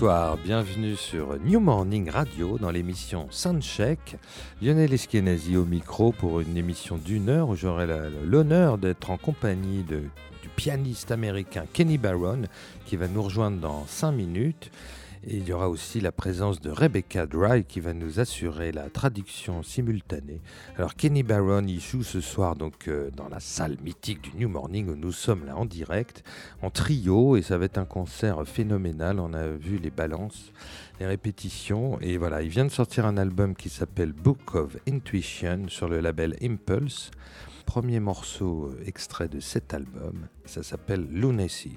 Bonsoir, bienvenue sur New Morning Radio dans l'émission Soundcheck. Lionel Eskenazi au micro pour une émission d'une heure où j'aurai l'honneur d'être en compagnie du pianiste américain Kenny Barron qui va nous rejoindre dans 5 minutes. Il y aura aussi la présence de Rebecca Dry qui va nous assurer la traduction simultanée. Alors Kenny Barron, il joue ce soir donc euh, dans la salle mythique du New Morning où nous sommes là en direct, en trio, et ça va être un concert phénoménal. On a vu les balances, les répétitions, et voilà, il vient de sortir un album qui s'appelle Book of Intuition sur le label Impulse. Premier morceau euh, extrait de cet album, ça s'appelle Lunacy.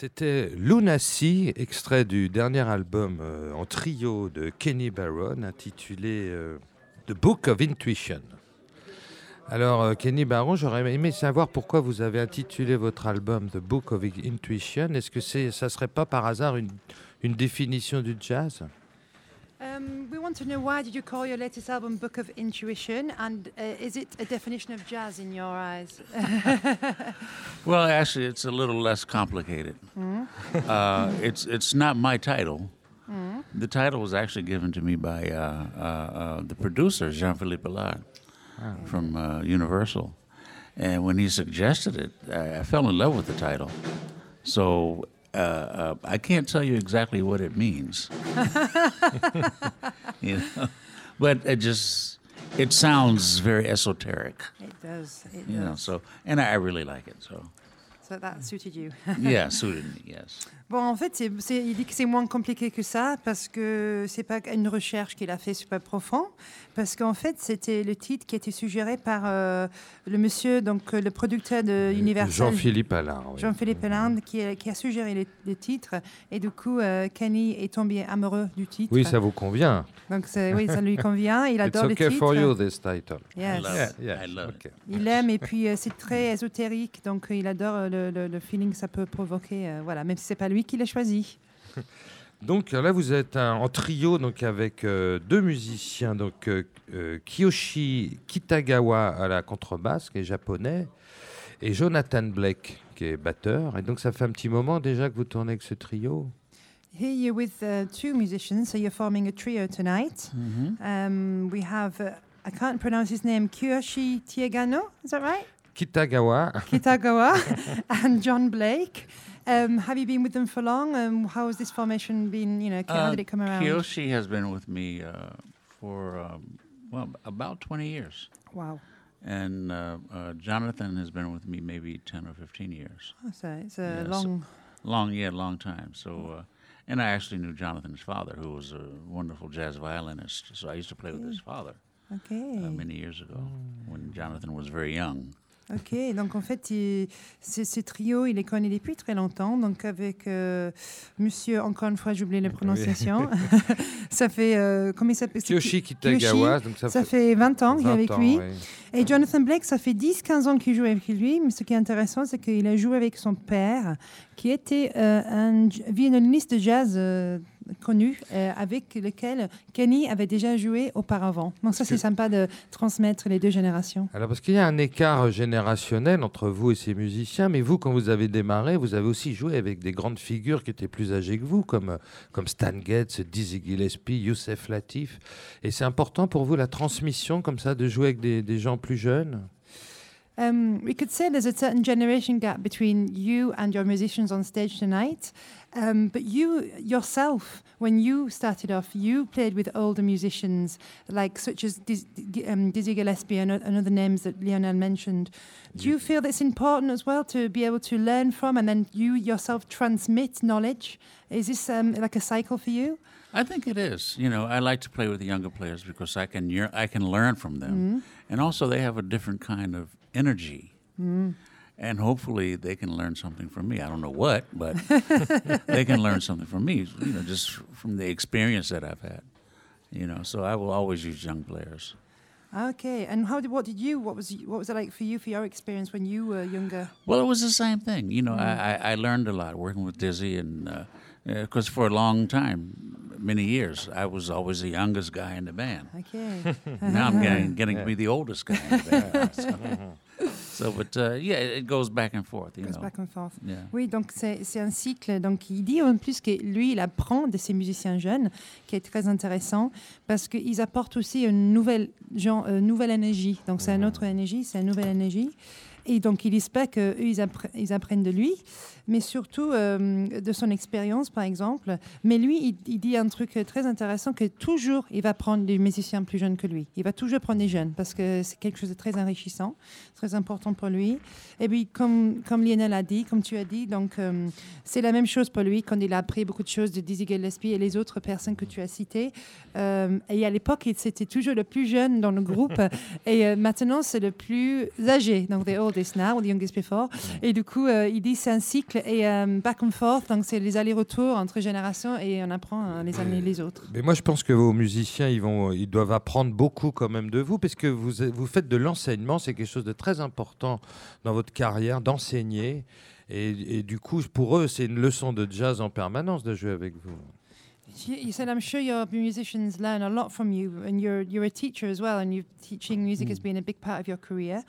C'était Lunacy, extrait du dernier album euh, en trio de Kenny Barron intitulé euh, The Book of Intuition. Alors, euh, Kenny Barron, j'aurais aimé savoir pourquoi vous avez intitulé votre album The Book of Intuition. Est-ce que c'est, ça serait pas par hasard une définition du jazz? Um, we want to know why did you call your latest album Book of Intuition, and uh, is it a definition of jazz in your eyes? Well, actually, it's a little less complicated. Uh, it's it's not my title. The title was actually given to me by uh, uh, uh, the producer Jean Philippe Allard from uh, Universal, and when he suggested it, I, I fell in love with the title. So. Uh, uh, I can't tell you exactly what it means, you know, but it just it sounds very esoteric, it does. It you know. So, and I really like it. So, So that suited you. yeah, suited me. Yes. Bon, en fait, il dit que c'est moins compliqué que ça parce que c'est pas une recherche qu'il a fait super profond, parce qu'en fait, c'était le titre qui a été suggéré par euh, le monsieur, donc euh, le producteur de Universal. Jean-Philippe oui. Jean-Philippe Hollande qui, a- qui a suggéré le, le titre et du coup euh, Kenny est tombé amoureux du titre. Oui, ça vous convient. Donc oui, ça lui convient. Il It's adore le okay titre. for you, this title. Yes. I love Yeah, I love okay. it. Il aime et puis euh, c'est très ésotérique, donc euh, il adore euh, le, le- le feeling que ça peut provoquer. euh, voilà, même si c'est pas lui qui l'a choisi. Donc là, vous êtes un- en trio donc avec euh, deux musiciens, donc euh, euh, Kiyoshi Kitagawa à la contrebasse, qui est japonais, et Jonathan Blake, qui est batteur. Et donc ça fait un petit moment déjà que vous tournez avec ce trio? Here you're with uh, two musicians, so you're forming a trio tonight. Mm-hmm. Um, we have, uh, I can't pronounce his name, Kyoshi Tiagano, is that right? Kitagawa, Kitagawa and John Blake. Um, have you been with them for long? Um, how has this formation been? You know, how Uh, did it come around? Kiyoshi has been with me uh, for um, well about 20 years, Wow, and uh, uh, Jonathan has been with me maybe 10 or 15 years. so it's a Yes. long. Long, yeah, long time. So, uh, and I actually knew Jonathan's father, who was a wonderful jazz violinist. So I used to play with his father Okay. uh, many years ago when Jonathan was very young. Ok, donc en fait, il- ce, trio, il les connaît depuis très longtemps. Donc avec euh, Monsieur, encore une fois, j'ai oublié la prononciation. ça fait euh, comment il s'appelle? Ki- Kitagawa, donc ça, Ça fait fait 20 ans qu'il est 20 avec ans, lui. oui. Et Jonathan Blake, ça fait 10-15 ans qu'il joue avec lui. Mais ce qui est intéressant, c'est qu'il a joué avec son père, qui était euh, un violoniste de jazz euh, connu, euh, avec lequel Kenny avait déjà joué auparavant. Donc ça, c'est sympa de transmettre les deux générations. Alors parce qu'il y a un écart générationnel entre vous et ces musiciens, mais vous, quand vous avez démarré, vous avez aussi joué avec des grandes figures qui étaient plus âgées que vous, comme, comme Stan Getz, Dizzy Gillespie, Youssef Latif. Et c'est important pour vous la transmission comme ça, de jouer avec des, des gens plus jeunes? Um, we could say there's a certain generation gap between you and your musicians on stage tonight. Um, but you yourself, when you started off, you played with older musicians like such as Diz, um, Dizzy Gillespie and, and other names that Lionel mentioned. Do you feel it's important as well to be able to learn from and then you yourself transmit knowledge? Is this um, like a cycle for you? I think it is. You know, I like to play with the younger players because I can I can learn from them, and also they have a different kind of energy, and hopefully they can learn something from me. I don't know what, but they can learn something from me. You know, just from the experience that I've had. You know, so I will always use young players. Okay, and how did what did you what was what was it like for you for your experience when you were younger? Well, it was the same thing. You know, mm. I, I, I learned a lot working with Dizzy, and uh, because for a long time, many years, I was always the youngest guy in the band. Okay. now I'm getting, getting to be the oldest guy. In the band, so, so, but uh, yeah, it goes back and forth. You Goes know. back and forth. Yeah. Oui, donc c'est un cycle. Donc il dit en plus que lui, il apprend de ces musiciens jeunes, qui est très intéressant, parce qu'ils apportent aussi une nouvelle, genre, une nouvelle énergie. Donc c'est une autre énergie, c'est une nouvelle énergie. Et donc il espère qu'eux, ils, appre- ils apprennent de lui, mais surtout euh, de son expérience, par exemple. Mais lui, il, il dit un truc très intéressant, que toujours, il va prendre des musiciens plus jeunes que lui. Il va toujours prendre des jeunes, parce que c'est quelque chose de très enrichissant, très important pour lui. Et puis, comme, comme Lionel a dit, comme tu as dit, donc euh, c'est la même chose pour lui quand il a appris beaucoup de choses de Dizzy Gillespie et les autres personnes que tu as citées. Euh, et à l'époque, c'était toujours le plus jeune dans le groupe. et maintenant, c'est le plus âgé, donc the oldest. Now, the youngest before. Et du coup, euh, il dit c'est un cycle et euh, back and forth, donc c'est les allers-retours entre générations et on apprend euh, les uns et les autres. Mais moi, je pense que vos musiciens, ils, vont, ils doivent apprendre beaucoup quand même de vous, parce que vous, vous faites de l'enseignement, c'est quelque chose de très important dans votre carrière, d'enseigner. Et, et, du coup, pour eux, c'est une leçon de jazz en permanence de jouer avec vous. You said, I'm sure your musicians learn a lot from you, and you're, you're a teacher as well, and you teaching music mm. has been a big part of your career.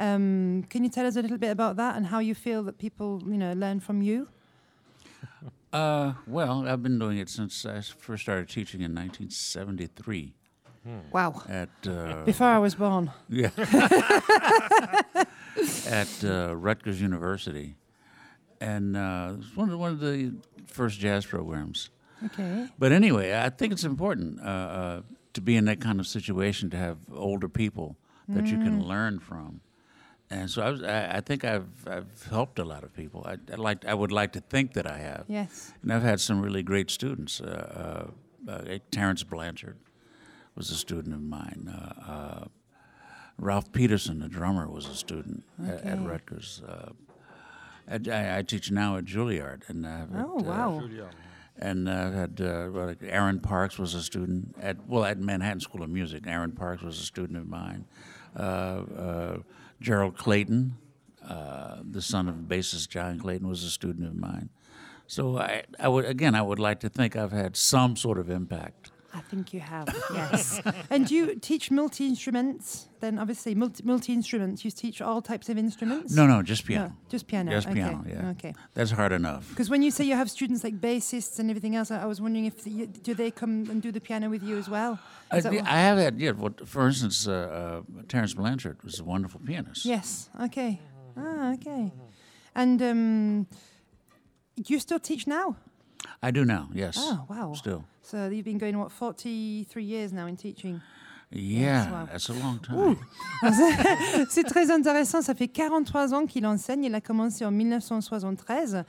Um, can you tell us a little bit about that and how you feel that people, you know, learn from you? Uh, well, I've been doing it since I first started teaching in 1973. Hmm. Wow. At uh, before I was born. Yeah. at uh, Rutgers University, and uh, it was one of, one of the first jazz programs. Okay. But anyway, I think it's important uh, uh, to be in that kind of situation to have older people that mm. you can mm. learn from. And so I, was, I, I, think I've, I've helped a lot of people. I, I, like, I would like to think that I have. Yes. And I've had some really great students. Uh, uh, uh Terrence Blanchard was a student of mine. Uh, uh, Ralph Peterson, the drummer, was a student okay. at, at, Rutgers. I, I, teach now at Juilliard, and I have oh wow, and uh, had uh, like Aaron Parks was a student at well at Manhattan School of Music. Aaron Parks was a student of mine. Gerald Clayton, uh, the son of bassist John Clayton, was a student of mine. So I, I would again, I would like to think I've had some sort of impact. I think you have, yes. and do you teach multi instruments? Then, obviously, multi instruments. You teach all types of instruments? No, no, just piano. No, just piano. Just okay. piano, yeah. Okay. That's hard enough. Because when you say you have students like bassists and everything else, I, I was wondering if the, do they come and do the piano with you as well? I, I, have had, yeah. Well, for instance, uh, uh, Terence Blanchard was a wonderful pianist. Yes. Okay. Ah, okay. And um, do you still teach now? I do now, yes. Oh, wow. Still. So you've been going, what, 43 years now in teaching? Yeah, that's a long time. C'est très intéressant. Ça fait 43 ans qu'il enseigne. Il a commencé en 1973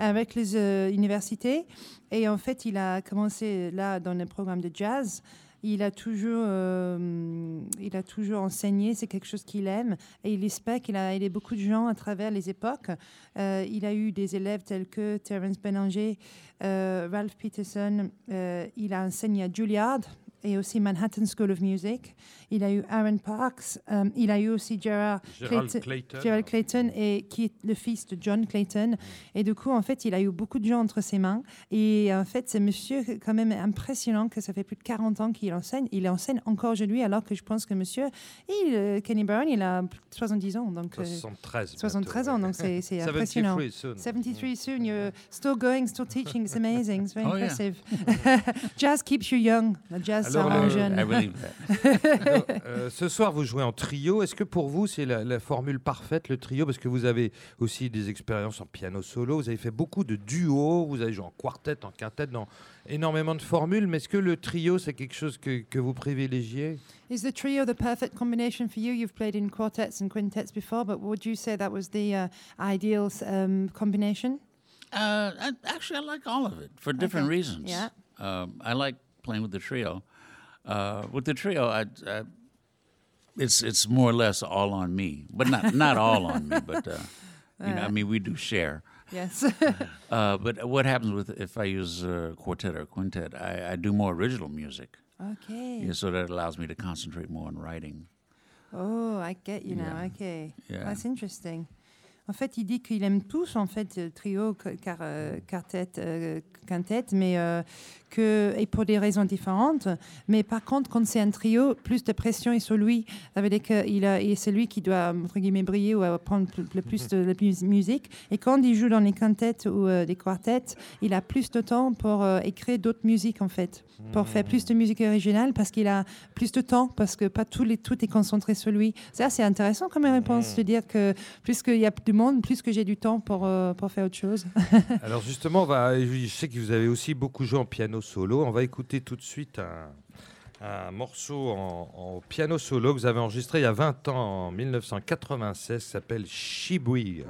avec les euh, universités. Et en fait, il a commencé là dans le programme de jazz il a toujours, euh, il a toujours enseigné, c'est quelque chose qu'il aime et il espère qu'il a aidé beaucoup de gens à travers les époques. Euh, il a eu des élèves tels que Terence Beninger, euh, Ralph Peterson, il a enseigné à Juilliard et aussi Manhattan School of Music. Il a eu Aaron Parks, um, il a eu aussi Gerard Clayton, Gerald Clayton, et, qui est le fils de John Clayton. Mm. Et du coup, en fait, il a eu beaucoup de gens entre ses mains. Et en fait, c'est monsieur quand même impressionnant que ça fait plus de 40 ans qu'il enseigne. Il enseigne encore aujourd'hui, alors que je pense que monsieur, il, euh, Kenny Brown, il a 70 ans. Donc, 73. 73 ans, donc c'est impressionnant. 73 soon. 73 soon. You're still going, still teaching. It's amazing. It's very oh, impressive. jazz keeps you young. Jazz Euh, ce soir, vous jouez en trio. Est-ce que pour vous, c'est la, formule parfaite, le trio? Parce que vous avez aussi des expériences en piano solo, vous avez fait beaucoup de duos, vous avez joué en quartet, en quintet, dans énormément de formules. Mais est-ce que le trio, c'est quelque chose que, que vous privilégiez? Is the trio the perfect combination for you? You've played in quartets and quintets before, but would you say that was the uh, ideal um, combination? Uh, actually, I like all of it for different okay. reasons. Yeah. Um, I like playing with the trio. Uh, with the trio, I, I, it's it's more or less all on me, but not not all on me. But uh, you know, I mean, we do share. Yes. uh, but what happens with if I use a quartet or quintet, I, I do more original music. Okay. Yeah, so that allows me to concentrate more on writing. Oh, I get you now. Okay. Yeah. That's interesting. En fait, il dit qu'il aime tous, en fait, trio, car, euh, quartet, euh, quintet, mais euh, que, et pour des raisons différentes. Mais par contre, quand c'est un trio, plus de pression est sur lui. Ça veut dire et c'est lui qui doit, entre guillemets, briller ou prendre le plus de la musique. Et quand il joue dans les quintettes ou des quartets, il a plus de temps pour écrire d'autres musiques, en fait, pour faire plus de musique originale, parce qu'il a plus de temps, parce que pas tout, les, tout est concentré sur lui. Ça, c'est intéressant comme réponse, de dire que plus qu'il y a plus plus que j'ai du temps pour, euh, pour faire autre chose. Alors justement, va, je sais que vous avez aussi beaucoup joué en piano solo. On va écouter tout de suite un, morceau en, piano solo que vous avez enregistré il y a 20 ans, en 1996, qui s'appelle Shibui.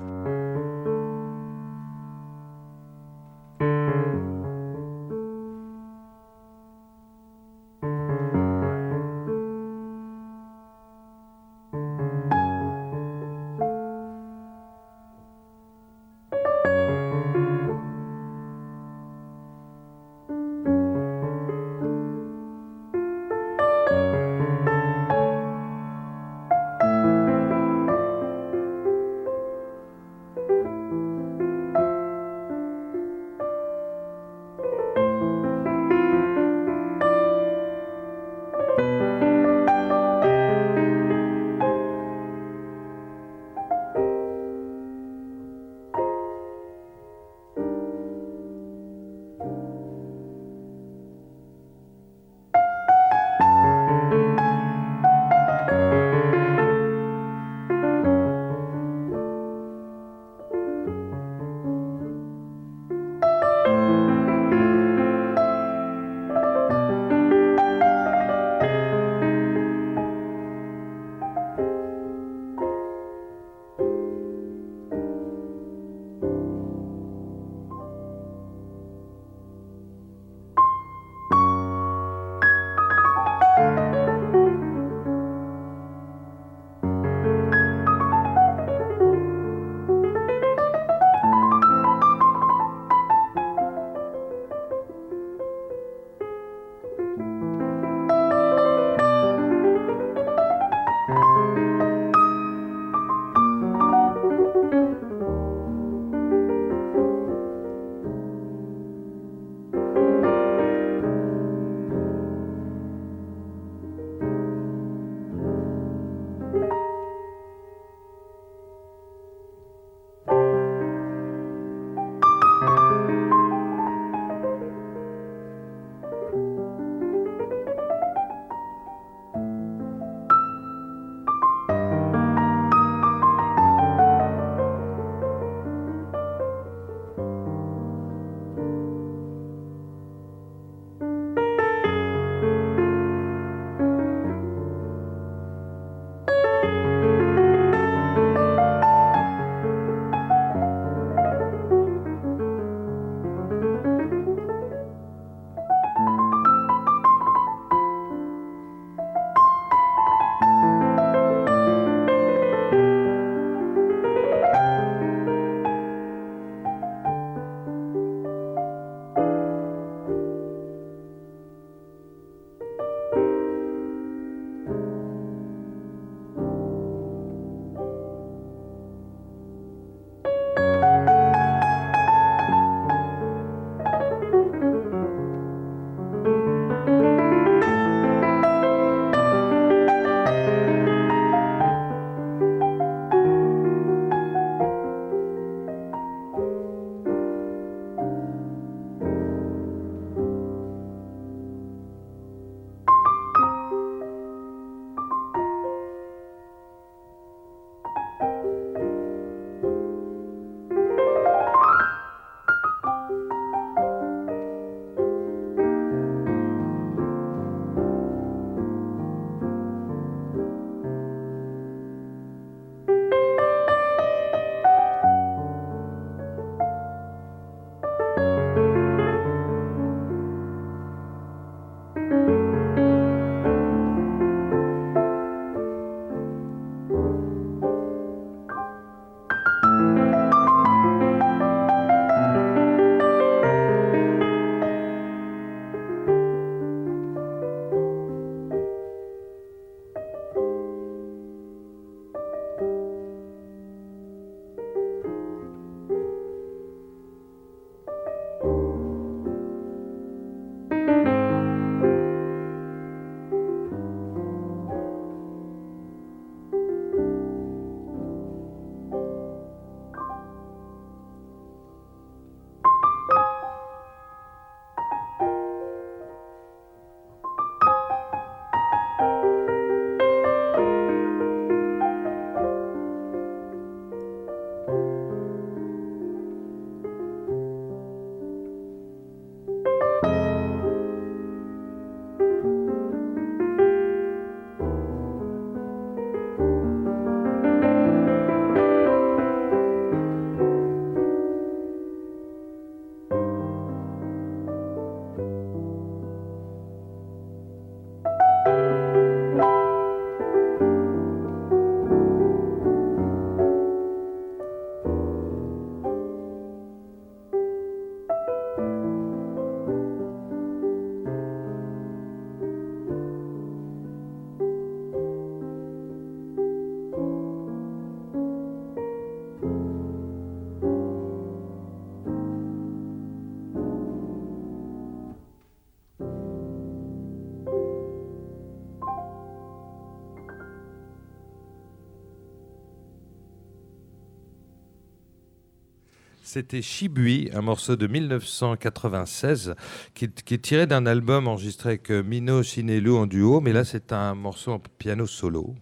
C'était Shibui, un morceau de 1996 qui, est tiré d'un album enregistré avec euh, Mino Shinelu en duo, mais là c'est un morceau en piano solo.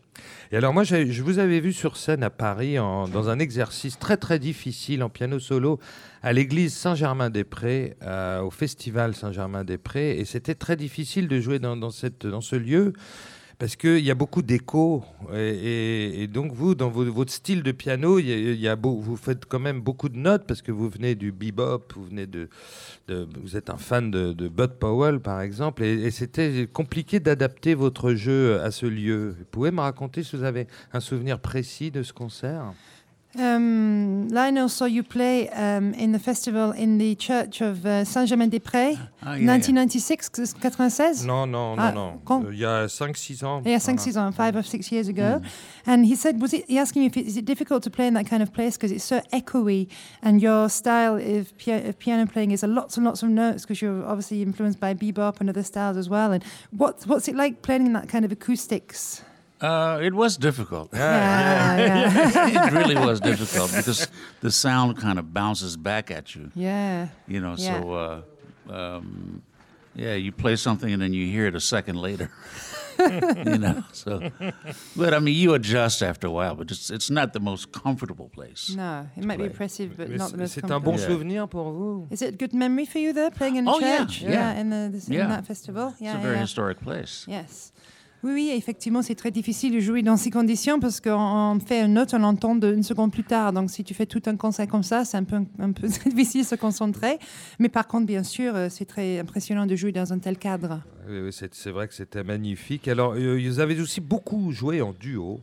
Et alors moi, je vous avais vu sur scène à Paris dans un exercice très très difficile en piano solo à l'église Saint-Germain-des-Prés, euh, au festival Saint-Germain-des-Prés, et c'était très difficile de jouer dans ce lieu parce qu'il y a beaucoup d'échos. Et, donc, vous, dans votre style de piano, y a, vous faites quand même beaucoup de notes parce que vous venez du bebop, vous, venez de, vous êtes un fan de, Bud Powell, par exemple. Et, c'était compliqué d'adapter votre jeu à ce lieu. Vous pouvez me raconter si vous avez un souvenir précis de ce concert? Um, Lionel saw you play um, in the festival in the church of uh, Saint-Germain-des-Prés, ah, yeah, 1996, 96 Non, non, ah, non, non. Il y a 5-6 ans. Yeah, 5-6 ans, 5 or 6 years ago. Mm. And he said, was it, he asking you if it, is it difficult to play in that kind of place because it's so echoey and your style of, pia- of, piano playing is a lots and lots of notes because you're obviously influenced by bebop and other styles as well. And what, what's it like playing in that kind of acoustics? Uh, it was difficult. Yeah, yeah. yeah. it really was difficult because the sound kind of bounces back at you. Yeah. You know, yeah. so uh, um, yeah, you play something and then you hear it a second later. you know, so but I mean, you adjust after a while, but it's it's not the most comfortable place. No, it might play. be impressive, but not the most. C'est un bon souvenir pour vous. Is it a good memory for you there, playing in oh, church? Yeah, yeah. yeah in the, the in that festival. Yeah, it's a very historic place. Yes. Oui, effectivement, c'est très difficile de jouer dans ces conditions parce qu'on fait une note, on l'entend une seconde plus tard. Donc, si tu fais tout un concert comme ça, c'est un peu, un peu difficile de se concentrer. Mais par contre, bien sûr, euh, c'est très impressionnant de jouer dans un tel cadre. Oui, c'est vrai que c'était magnifique. Alors, euh, vous avez aussi beaucoup joué en duo.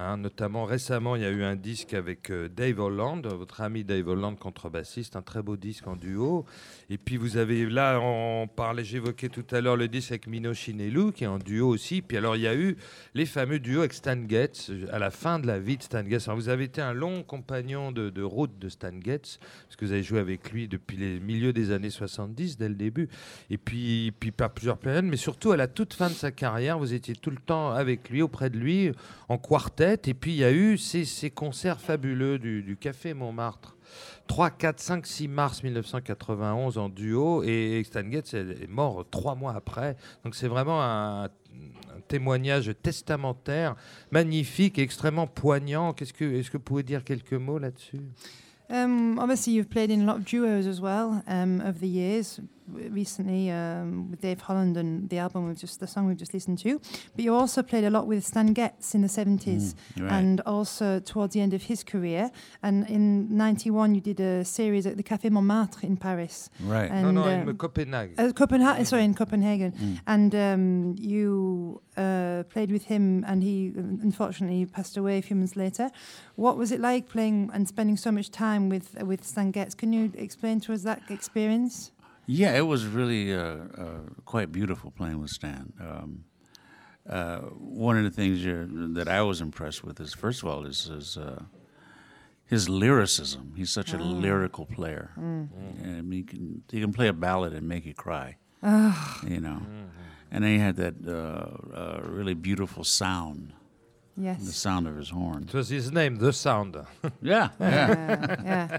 Hein, notamment récemment, il y a eu un disque avec euh, Dave Holland, votre ami Dave Holland, contrebassiste, un très beau disque en duo. Et puis vous avez là, on parlait, j'évoquais tout à l'heure le disque avec Mino Shinelu, qui est en duo aussi. Puis alors il y a eu les fameux duos avec Stan Getz à la fin de la vie de Stan Getz. Alors vous avez été un long compagnon de, route de Stan Getz, parce que vous avez joué avec lui depuis les milieux des années 70, dès le début. Et puis, puis par plusieurs périodes, mais surtout à la toute fin de sa carrière, vous étiez tout le temps avec lui, auprès de lui, en quartet. Et puis il y a eu ces, concerts fabuleux du, Café Montmartre. 3, 4, 5, 6 mars 1991 en duo et Stan Getz est mort trois mois après. Donc c'est vraiment un, témoignage testamentaire magnifique et extrêmement poignant. Qu'est-ce que, est-ce que vous pouvez dire quelques mots là-dessus? Um, obviously, you've played in a lot of duos as well um, over the years. Recently, um, with Dave Holland and the album we've just the song we've just listened to. But you also played a lot with Stan Getz in the seventies, mm, right. and also towards the end of his career. And in '91, you did a series at the Café Montmartre in Paris. Right. And, no, no, in um, Copenhagen. Uh, Copenhagen. Sorry, in Copenhagen. Mm. And um, you uh, played with him, and he unfortunately passed away a few months later. What was it like playing and spending so much time? time with with Stan Getz. Can you explain to us that experience? Yeah, it was really uh, uh, quite beautiful playing with Stan. Um, uh, one of the things that I was impressed with is, first of all, is his, uh, his lyricism. He's such a ah. lyrical player. Mm. And he can, he can play a ballad and make you cry. Oh. You know, mm-hmm. and then he had that uh, uh, really beautiful sound. Yes. The sound of his horn. It was his name, The Sounder. yeah, yeah. yeah.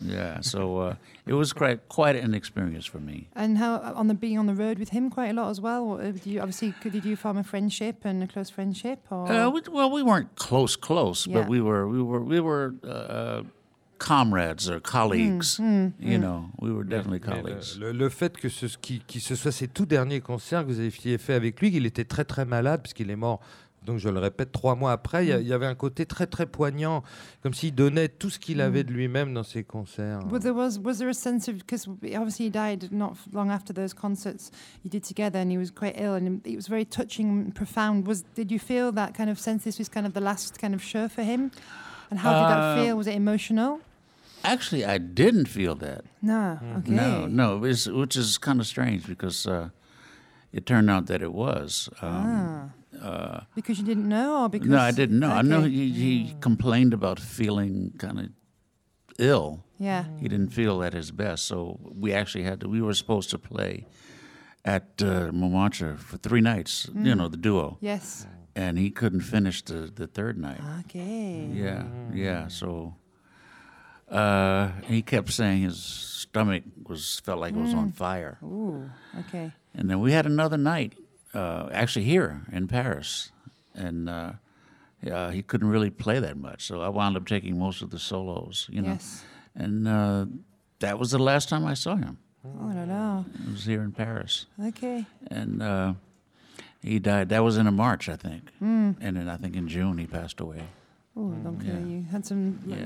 yeah. So uh, it was quite quite an experience for me. And how on the being on the road with him quite a lot as well. Did you obviously did you form a friendship and a close friendship? Or? Uh, we, well, we weren't close, close, yeah. but we were we were we were. Uh, comrades or colleagues. Mm, mm, you mm. know, we were definitely colleagues. Le, le, fait que ce qui, qui ce soit ses tout derniers concerts que vous avez fait avec lui, qu'il était très très malade puisqu'il est mort donc je le répète, trois mois après, il y, y, avait un côté très très poignant, comme s'il donnait tout ce qu'il avait de lui-même dans ses concerts. But there was was there a sense of because obviously he died not long after those concerts you did together, and he was quite ill, and it was very touching and profound. Was did you feel that kind of sense? This was kind of the last kind of show for him, and how did uh, that feel? Was it emotional? Actually, I didn't feel that. No, okay. No, no, which is kind of strange because uh, it turned out that it was. Um, ah. Uh, because you didn't know, or because no, I didn't know. Okay. I know he, he mm. complained about feeling kind of ill. Yeah, he didn't feel at his best. So we actually had to. We were supposed to play at uh, Montmartre for three nights. Mm. You know, the duo. Yes. And he couldn't finish the, the third night. Okay. Yeah, yeah. So Uh, he kept saying his stomach was felt like it was on fire. Ooh, okay. And then we had another night, uh, actually here in Paris, and uh, uh, he couldn't really play that much. So I wound up taking most of the solos, you know. Yes. And uh, that was the last time I saw him. Oh là là. It was here in Paris, Okay. and uh, he died. That was in a March, I think, and then I think in June he passed away. Oh, donc yeah. uh, you had some Yeah.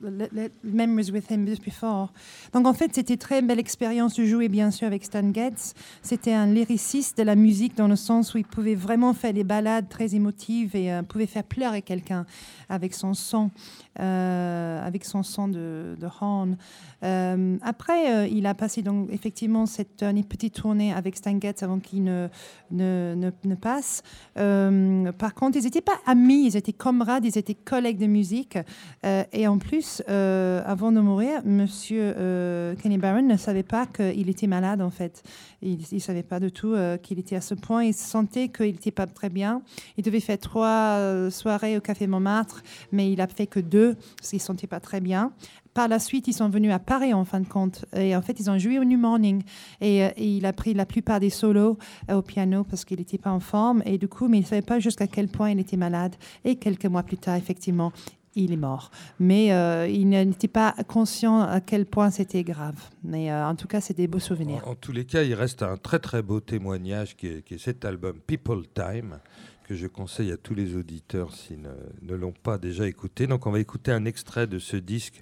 le- le- memories with him just before. Donc en fait, c'était très belle expérience de jouer bien sûr avec Stan Getz. C'était un lyriciste de la musique dans le sens où il pouvait vraiment faire des ballades très émotives et euh, pouvait faire pleurer quelqu'un avec son son, euh, avec son son de, de horn. Euh, après, il a passé donc effectivement cette petite tournée avec Stan Getz avant qu'il ne, ne, ne, ne passe. Par contre, ils n'étaient pas amis, ils étaient camarades, ils étaient collègues de musique. Euh, et en plus, euh, avant de mourir, Monsieur euh, Kenny Barron ne savait pas qu'il était malade en fait. Il ne savait pas du tout qu'il était à ce point. Il sentait qu'il n'était pas très bien. Il devait faire trois soirées au Café Montmartre, mais il a fait que deux parce qu'il ne se sentait pas très bien. Par la suite, ils sont venus à Paris en fin de compte. Et en fait, ils ont joué au New Morning. Et, euh, il a pris la plupart des solos euh, au piano parce qu'il n'était pas en forme. Et du coup, mais il ne savait pas jusqu'à quel point il était malade. Et quelques mois plus tard, effectivement, il est mort. Mais euh, il n'était pas conscient à quel point c'était grave. Mais en tout cas, c'est des beaux souvenirs. En, tous les cas, il reste un très très beau témoignage qui est, qui est cet album People Time que je conseille à tous les auditeurs s'ils ne, ne l'ont pas déjà écouté. Donc on va écouter un extrait de ce disque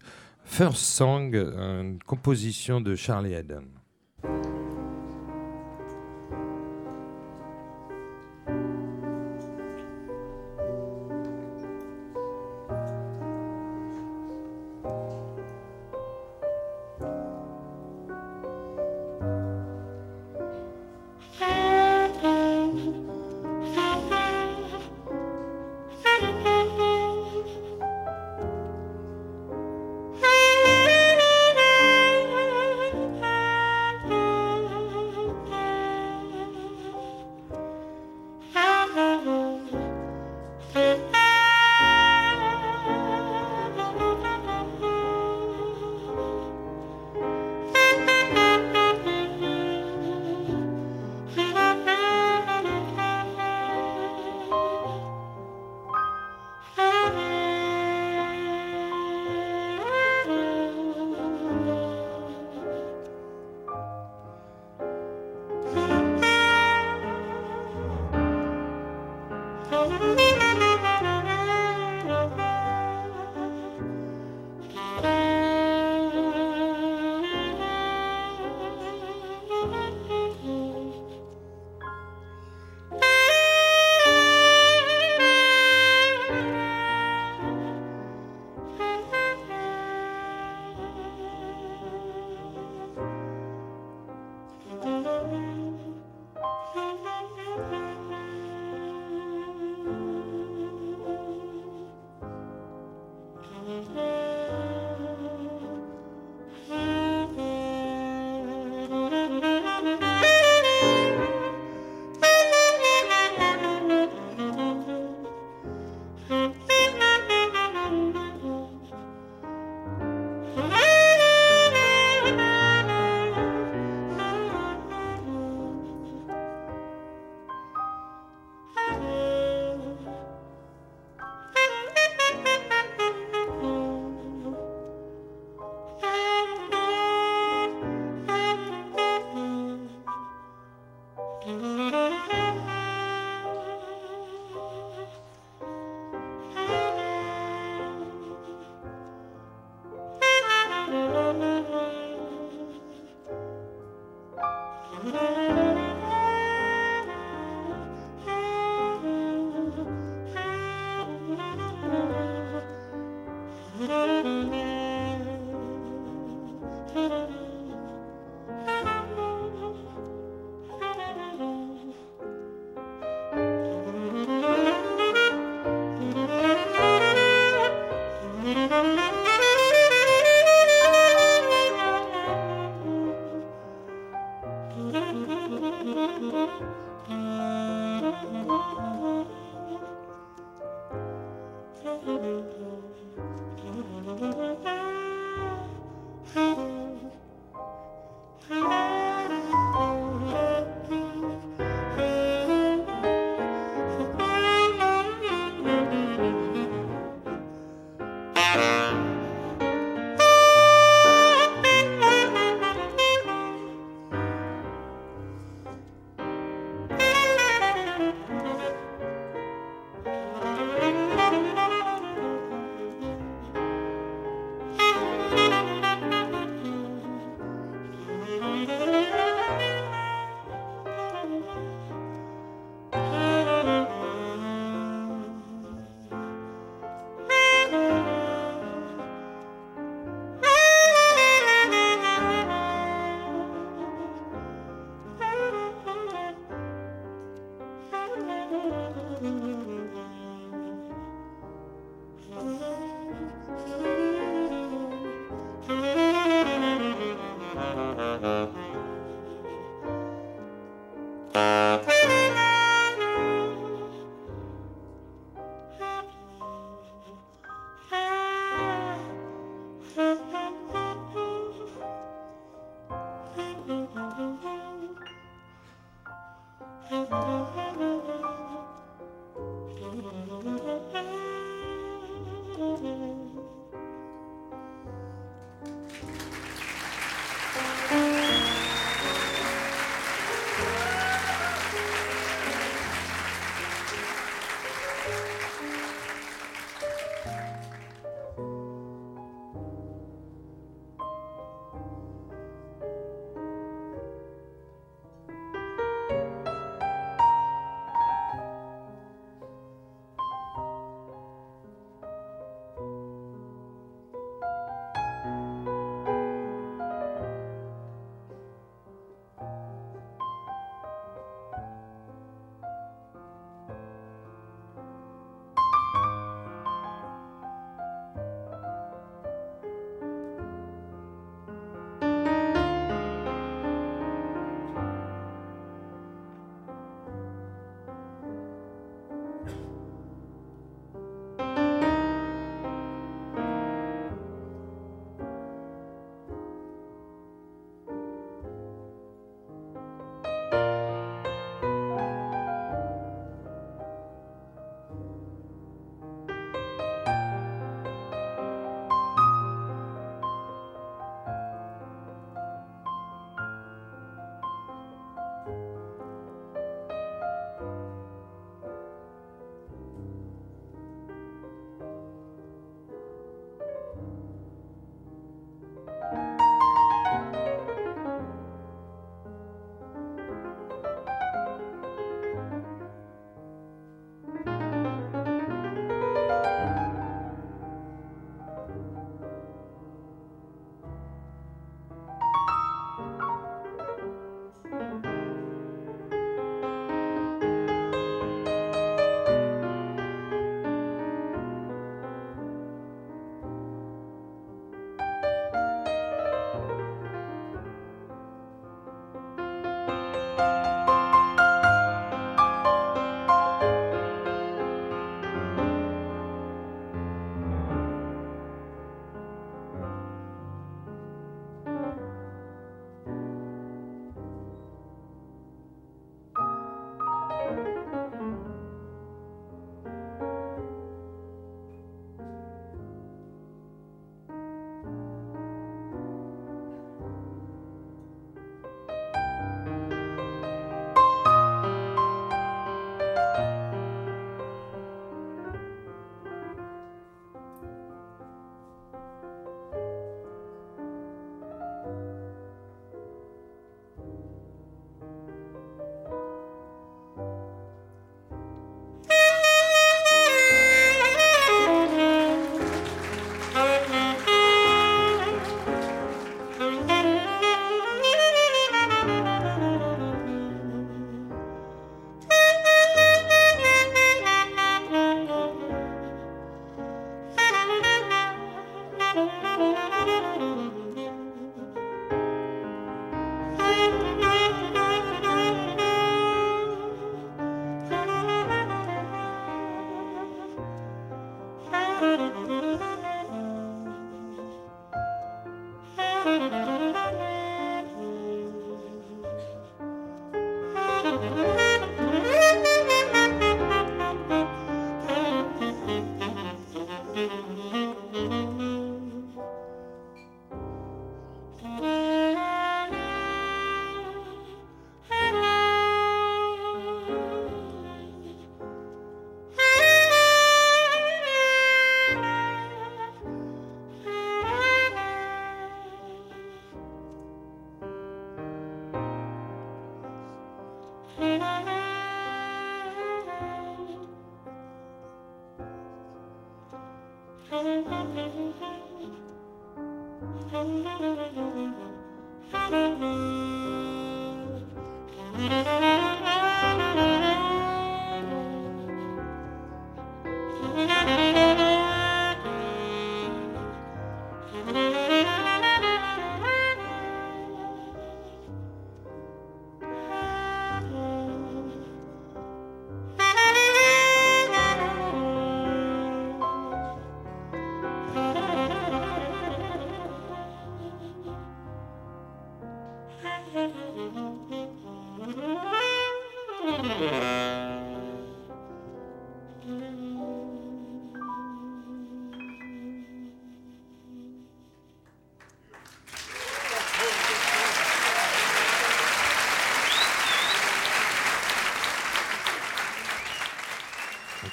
First Song, une composition de Charlie Haddon.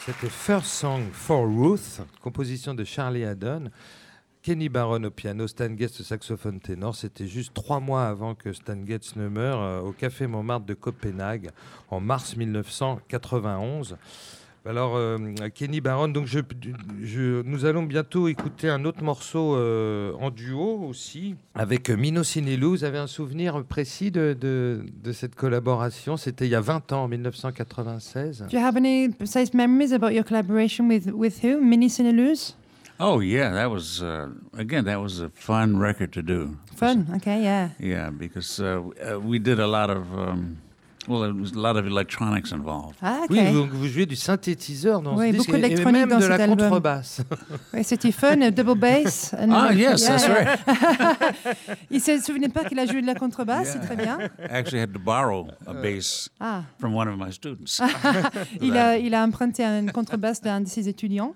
C'était First Song for Ruth, composition de Charlie Haddon. Kenny Barron au piano, Stan Getz au saxophone ténor. C'était juste trois mois avant que Stan Getz ne meure euh, au Café Montmartre de Copenhague en mars 1991. Alors, euh, Kenny Barron, donc je, je, nous allons bientôt écouter un autre morceau euh, en duo aussi, avec Mino Sinelou. Vous avez un souvenir précis de, de, de cette collaboration? C'était il y a 20 ans, en 1996. Do you have any precise memories about your collaboration with, with who? Mini Sinelous Oh yeah, that was uh, again that was a fun record to do. Fun, okay, yeah. Yeah, because uh, uh, we did a lot of um, well, there was a lot of electronics involved. Ah, ok. Oui, vous, vous jouez du synthétiseur dans Oui, ce disque beaucoup et- même dans de cet la album. contrebasse. Ouais, C'était fun, euh, double bass. and- Ah yes, Yeah, that's yeah. right. Il se souvenait pas qu'il a joué de la contrebasse, c'est très bien. I actually had to borrow a bass Ah, from one of my students. il a, il a emprunté une contrebasse d'un de ses étudiants.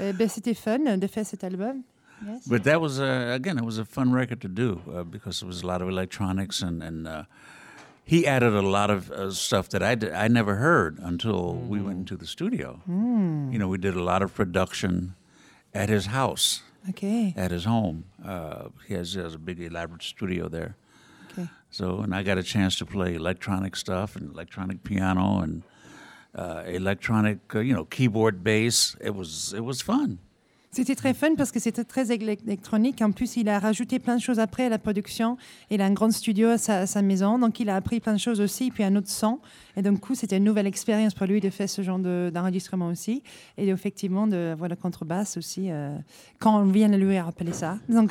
Euh, ben, C'était fun de faire cet album. Yes. But that was uh, again, it was a fun record to do uh, because there was a lot of electronics and and uh, he added a lot of uh, stuff that I did, I never heard until we went into the studio. You know, we did a lot of production at his house, Ok. at his home. Uh, he has, he has a big elaborate studio there. ok. So, and I got a chance to play electronic stuff and electronic piano and uh, electronic, uh, you know, keyboard bass. It was it was fun. C'était très fun parce que c'était très élec- électronique. En plus, il a rajouté plein de choses après à la production. Il a un grand studio à sa maison, donc il a appris plein de choses aussi, puis un autre son. Et donc, du coup, c'était une nouvelle expérience pour lui de faire ce genre de- d'enregistrement aussi. Et effectivement, de voir la contrebasse aussi, euh, quand on vient de lui rappeler ça. Donc,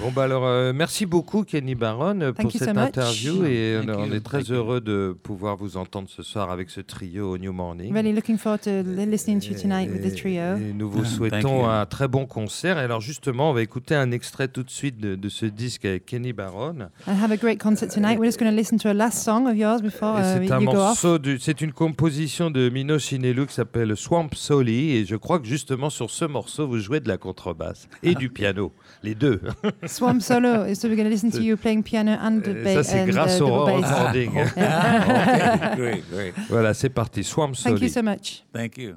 Bon, bah alors, euh, merci beaucoup, Kenny Barron, euh, pour cette so much. interview. Et Thank on, you. est très Thank you. heureux de pouvoir vous entendre ce soir avec ce trio au New Morning. really looking forward to li- listening to you tonight with the trio. Et nous vous Thank souhaitons you. un très bon concert. Et alors justement, on va écouter un extrait tout de suite de, de ce disque avec Kenny Barron. And have a great concert tonight. We're just going to listen to a last song of yours before Et uh, you go. Morceau, du- c'est une composition de Mino Sinelou qui s'appelle Swamp Soli. Et je crois que justement sur ce morceau, vous jouez de la contrebasse et du piano, les deux. Swamp Solo. So we're to listen to you playing piano and Et bass. ça, c'est grâce uh, au recording. Voilà, c'est parti. Swamp Thank you Soli. so much. Thank you.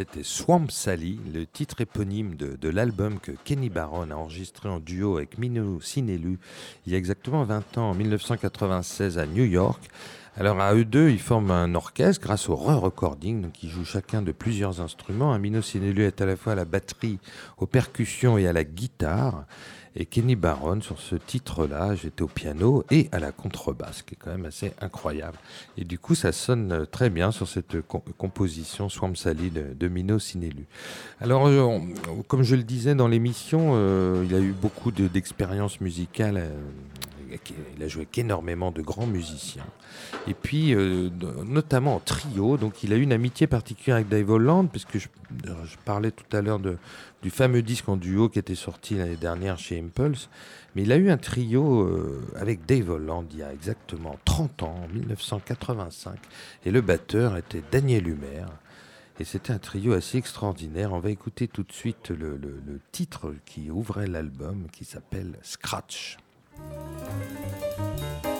C'était Swamp Sally, le titre éponyme de, l'album que Kenny Barron a enregistré en duo avec Mino Sinelu il y a exactement 20 ans, en 1996 à New York. Alors à eux deux, ils forment un orchestre grâce au re-recording, donc ils jouent chacun de plusieurs instruments. Mino Sinelu est à la fois à la batterie, aux percussions et à la guitare. Et Kenny Barron, sur ce titre-là, j'étais au piano et à la contrebasse, qui est quand même assez incroyable. Et du coup, ça sonne très bien sur cette composition Swamp Sally de, Mino Sinelu. Alors, euh, comme je le disais dans l'émission, euh, il a eu beaucoup d'expériences musicales. Euh, il a joué avec énormément de grands musiciens. Et puis, notamment en trio. Donc, il a eu une amitié particulière avec Dave Holland, puisque je, je parlais tout à l'heure du fameux disque en duo qui était sorti l'année dernière chez Impulse. Mais il a eu un trio euh, avec Dave Holland il y a exactement 30 ans, en 1985. Et le batteur était Daniel Humer. Et c'était un trio assez extraordinaire. On va écouter tout de suite le titre qui ouvrait l'album qui s'appelle Scratch. Música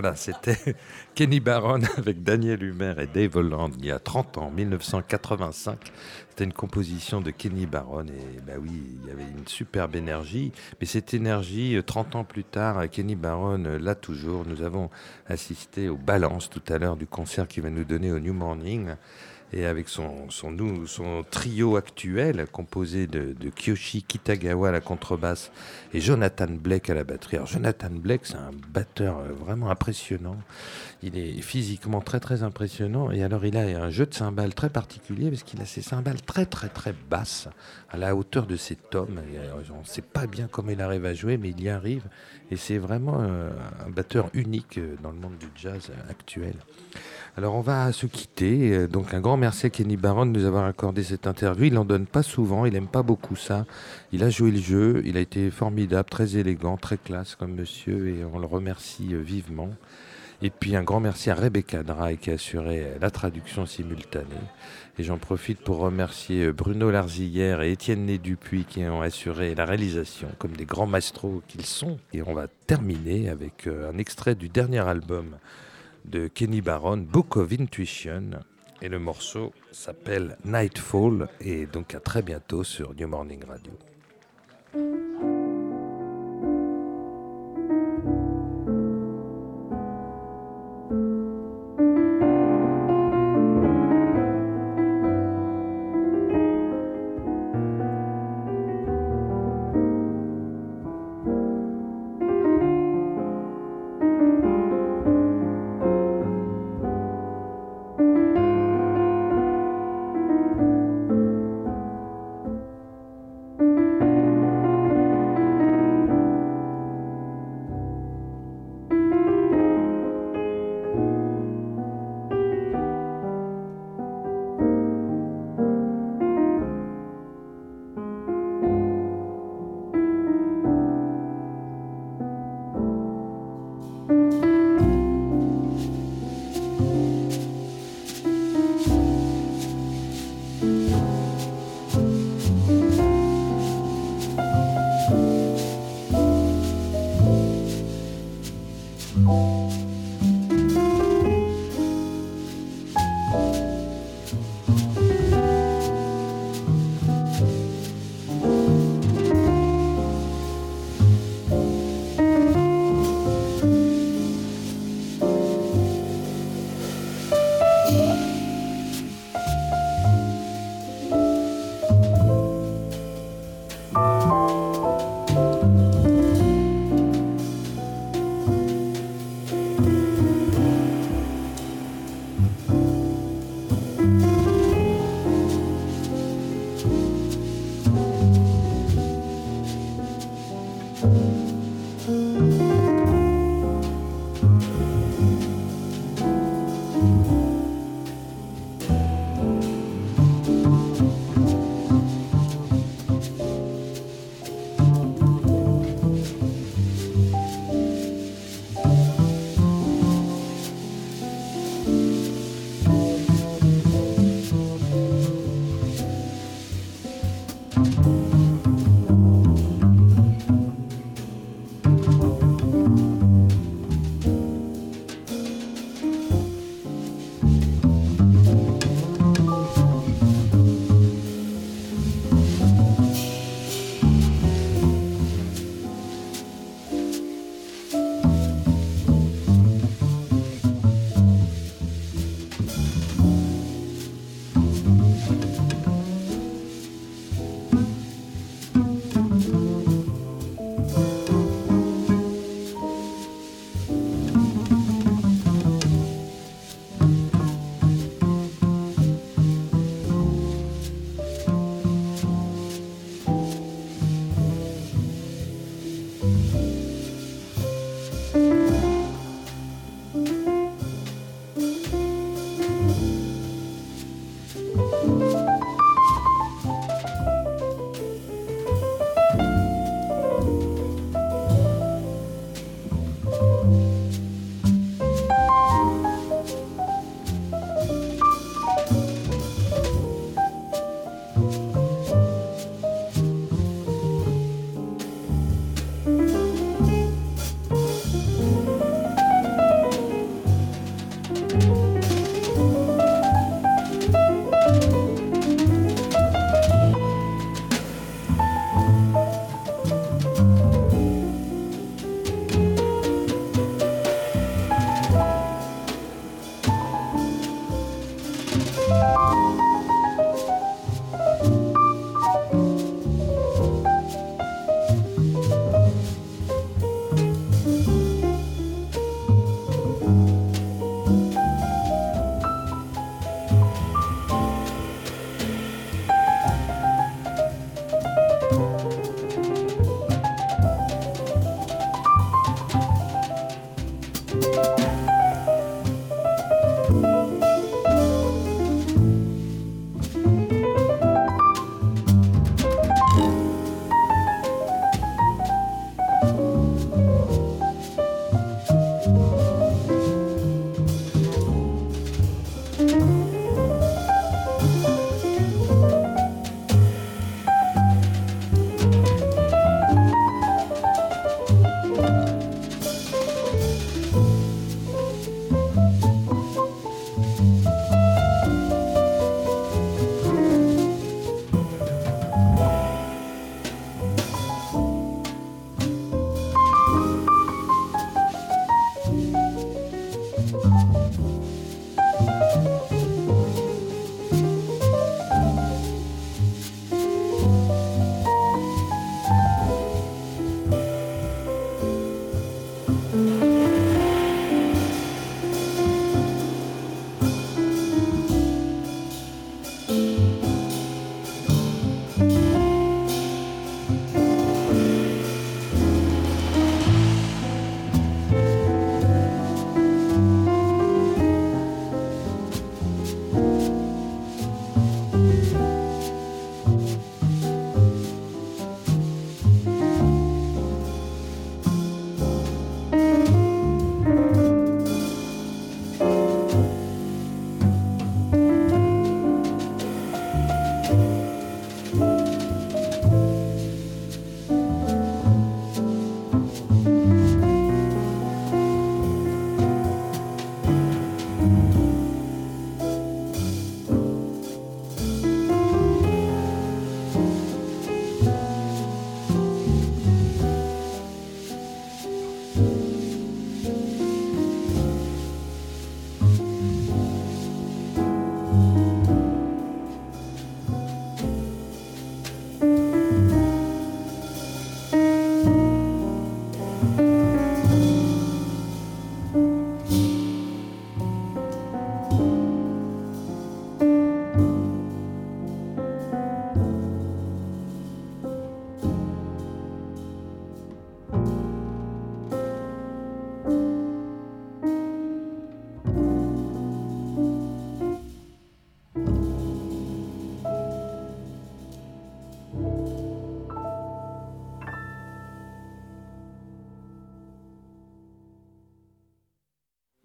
Voilà, c'était Kenny Barron avec Daniel Humer et Dave Holland il y a 30 ans, 1985. C'était une composition de Kenny Barron et bah oui, il y avait une superbe énergie. Mais cette énergie, 30 ans plus tard, Kenny Barron l'a toujours. Nous avons assisté au balance tout à l'heure du concert qu'il va nous donner au New Morning et avec son, trio actuel composé de, de, Kyoshi Kitagawa à la contrebasse et Jonathan Blake à la batterie. Alors Jonathan Blake, c'est un batteur euh, vraiment impressionnant. Il est physiquement très très impressionnant et alors il a un jeu de cymbales très particulier parce qu'il a ses cymbales très très très basses à la hauteur de ses tomes. Euh, on ne sait pas bien comment il arrive à jouer mais il y arrive et c'est vraiment euh, un batteur unique dans le monde du jazz actuel. Alors on va se quitter. Euh, donc un grand merci à Kenny Barron de nous avoir accordé cette interview. Il n'en donne pas souvent, il n'aime pas beaucoup ça. Il a joué le jeu, il a été formidable, très élégant, très classe comme monsieur et on le remercie euh, vivement. Et puis un grand merci à Rebecca Dry qui a assuré euh, la traduction simultanée. Et j'en profite pour remercier Bruno Larzillière et Étienne Né Dupuis qui ont assuré la réalisation comme des grands maestros qu'ils sont. Et on va terminer avec un extrait du dernier album de Kenny Barron, Book of Intuition. Et le morceau s'appelle Nightfall. Et donc à très bientôt sur New Morning Radio.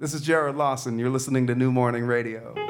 This is Jared Lawson. You're listening to New Morning Radio.